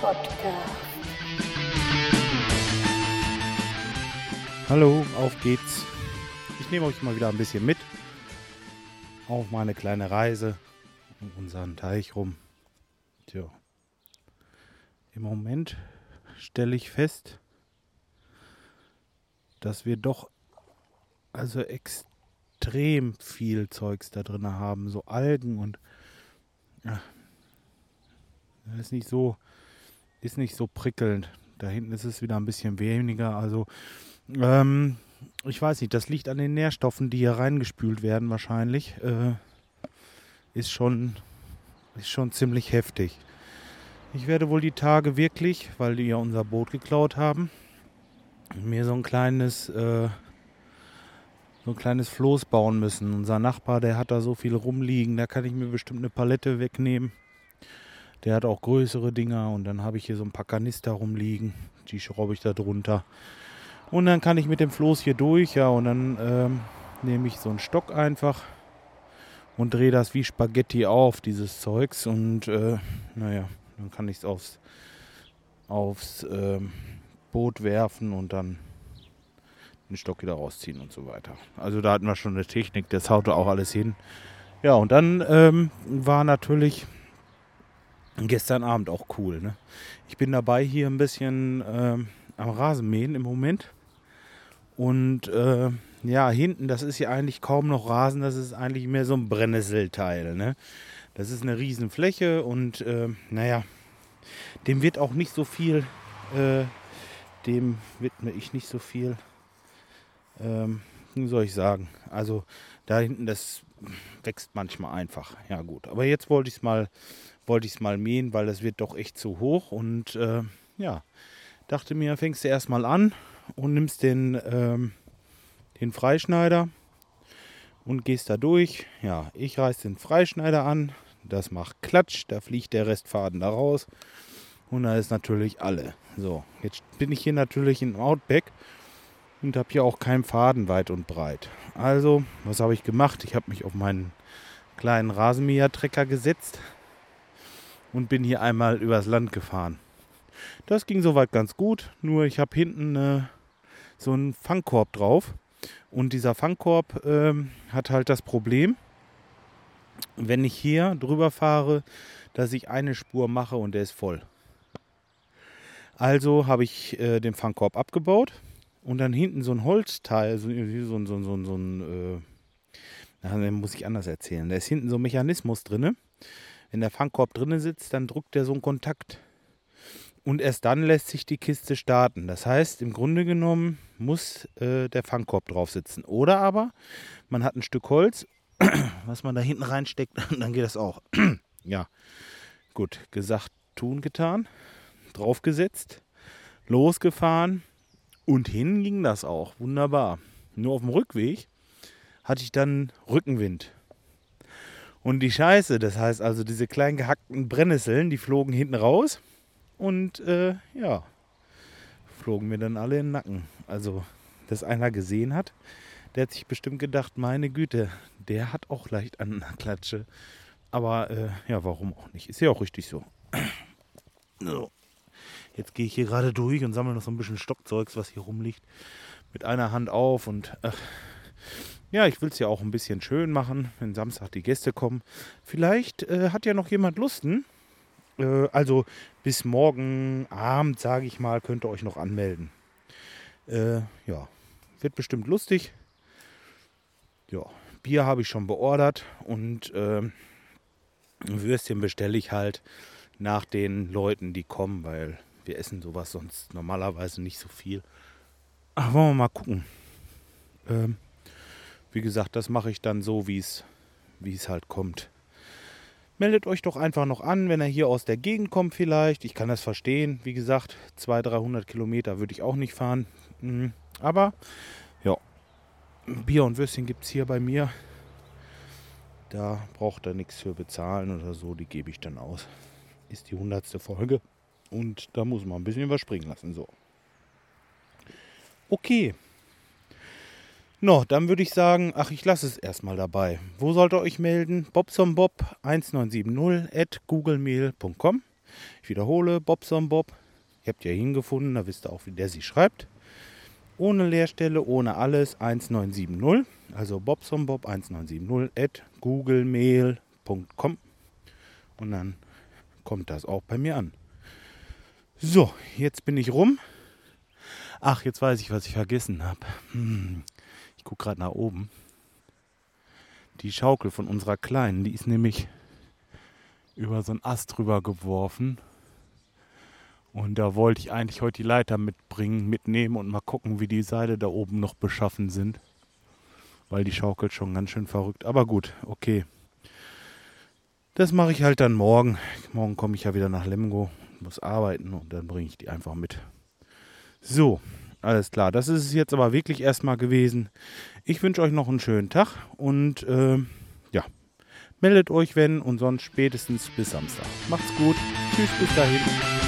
Podcast. Hallo, auf geht's. Ich nehme euch mal wieder ein bisschen mit auf meine kleine Reise um unseren Teich rum. Tja. Im Moment stelle ich fest, dass wir doch also extrem viel Zeugs da drin haben, so Algen und ja, ist nicht so ist nicht so prickelnd. Da hinten ist es wieder ein bisschen weniger, also ähm, ich weiß nicht, das liegt an den Nährstoffen, die hier reingespült werden wahrscheinlich. Äh, ist schon ist schon ziemlich heftig. Ich werde wohl die Tage wirklich, weil die ja unser Boot geklaut haben, mir so ein kleines äh, so ein kleines Floß bauen müssen. Unser Nachbar, der hat da so viel rumliegen, da kann ich mir bestimmt eine Palette wegnehmen. Der hat auch größere Dinger und dann habe ich hier so ein paar Kanister rumliegen. Die schraube ich da drunter. Und dann kann ich mit dem Floß hier durch, ja, und dann ähm, nehme ich so einen Stock einfach und drehe das wie Spaghetti auf, dieses Zeugs. Und äh, naja, dann kann ich es aufs, aufs ähm, Boot werfen und dann den Stock wieder rausziehen und so weiter. Also da hatten wir schon eine Technik, das haute auch alles hin. Ja, und dann ähm, war natürlich gestern Abend auch cool. Ne? Ich bin dabei hier ein bisschen ähm, am Rasenmähen im Moment. Und äh, ja, hinten, das ist ja eigentlich kaum noch Rasen, das ist eigentlich mehr so ein Brennnesselteil. Ne? Das ist eine Riesenfläche und äh, naja, dem wird auch nicht so viel, äh, dem widme ich nicht so viel ähm, wie soll ich sagen? Also da hinten, das wächst manchmal einfach. Ja gut, aber jetzt wollte ich es mal, wollte ich es mal mähen, weil das wird doch echt zu hoch und äh, ja, dachte mir, fängst du erstmal an und nimmst den, ähm, den Freischneider und gehst da durch. Ja, ich reiß den Freischneider an, das macht Klatsch, da fliegt der Restfaden da raus und da ist natürlich alle. So, jetzt bin ich hier natürlich in Outback und habe hier auch keinen Faden weit und breit. Also, was habe ich gemacht? Ich habe mich auf meinen kleinen Rasenmäher-Trecker gesetzt und bin hier einmal übers Land gefahren. Das ging soweit ganz gut, nur ich habe hinten äh, so einen Fangkorb drauf und dieser Fangkorb äh, hat halt das Problem, wenn ich hier drüber fahre, dass ich eine Spur mache und der ist voll. Also habe ich äh, den Fangkorb abgebaut und dann hinten so ein Holzteil, so, so, so, so, so ein, äh, muss ich anders erzählen. Da ist hinten so ein Mechanismus drin. Wenn der Fangkorb drin sitzt, dann drückt der so einen Kontakt. Und erst dann lässt sich die Kiste starten. Das heißt, im Grunde genommen muss äh, der Fangkorb drauf sitzen. Oder aber man hat ein Stück Holz, was man da hinten reinsteckt, und dann geht das auch. ja, gut, gesagt, tun, getan. Draufgesetzt, losgefahren, und hin ging das auch. Wunderbar. Nur auf dem Rückweg hatte ich dann Rückenwind. Und die Scheiße, das heißt also diese kleinen gehackten Brennnesseln, die flogen hinten raus und äh, ja, flogen mir dann alle in den Nacken. Also, dass einer gesehen hat, der hat sich bestimmt gedacht, meine Güte, der hat auch leicht an der Klatsche. Aber äh, ja, warum auch nicht? Ist ja auch richtig so. so. Jetzt gehe ich hier gerade durch und sammle noch so ein bisschen Stockzeugs, was hier rumliegt, mit einer Hand auf und ach, ja, ich will es ja auch ein bisschen schön machen, wenn Samstag die Gäste kommen. Vielleicht äh, hat ja noch jemand Lusten. Äh, also bis morgen Abend, sage ich mal, könnt ihr euch noch anmelden. Äh, ja, wird bestimmt lustig. Ja, Bier habe ich schon beordert und ähm, Würstchen bestelle ich halt nach den Leuten, die kommen, weil wir essen sowas sonst normalerweise nicht so viel. Ach, wollen wir mal gucken. Ähm, wie gesagt, das mache ich dann so, wie es halt kommt. Meldet euch doch einfach noch an, wenn er hier aus der Gegend kommt vielleicht. Ich kann das verstehen. Wie gesagt, 200, 300 Kilometer würde ich auch nicht fahren. Mhm. Aber ja, Bier und Würstchen gibt es hier bei mir. Da braucht er nichts für bezahlen oder so. Die gebe ich dann aus. Ist die hundertste Folge. Und da muss man ein bisschen überspringen lassen. So. Okay. No, dann würde ich sagen, ach, ich lasse es erstmal dabei. Wo sollt ihr euch melden? bobsombob1970 at googlemail.com. Ich wiederhole, Bobson Bob. Ihr habt ja hingefunden, da wisst ihr auch, wie der sie schreibt. Ohne Leerstelle, ohne alles, 1970. Also Bobson Bob 1970 at googlemail.com. Und dann kommt das auch bei mir an. So, jetzt bin ich rum. Ach, jetzt weiß ich, was ich vergessen habe. Hm, gucke gerade nach oben. Die Schaukel von unserer Kleinen, die ist nämlich über so einen Ast drüber geworfen. Und da wollte ich eigentlich heute die Leiter mitbringen, mitnehmen und mal gucken, wie die Seile da oben noch beschaffen sind. Weil die schaukelt schon ganz schön verrückt. Aber gut, okay. Das mache ich halt dann morgen. Morgen komme ich ja wieder nach Lemgo, muss arbeiten und dann bringe ich die einfach mit. So, alles klar. Das ist es jetzt aber wirklich erstmal gewesen. Ich wünsche euch noch einen schönen Tag und äh, ja, meldet euch wenn und sonst spätestens bis Samstag. Macht's gut. Tschüss, bis dahin.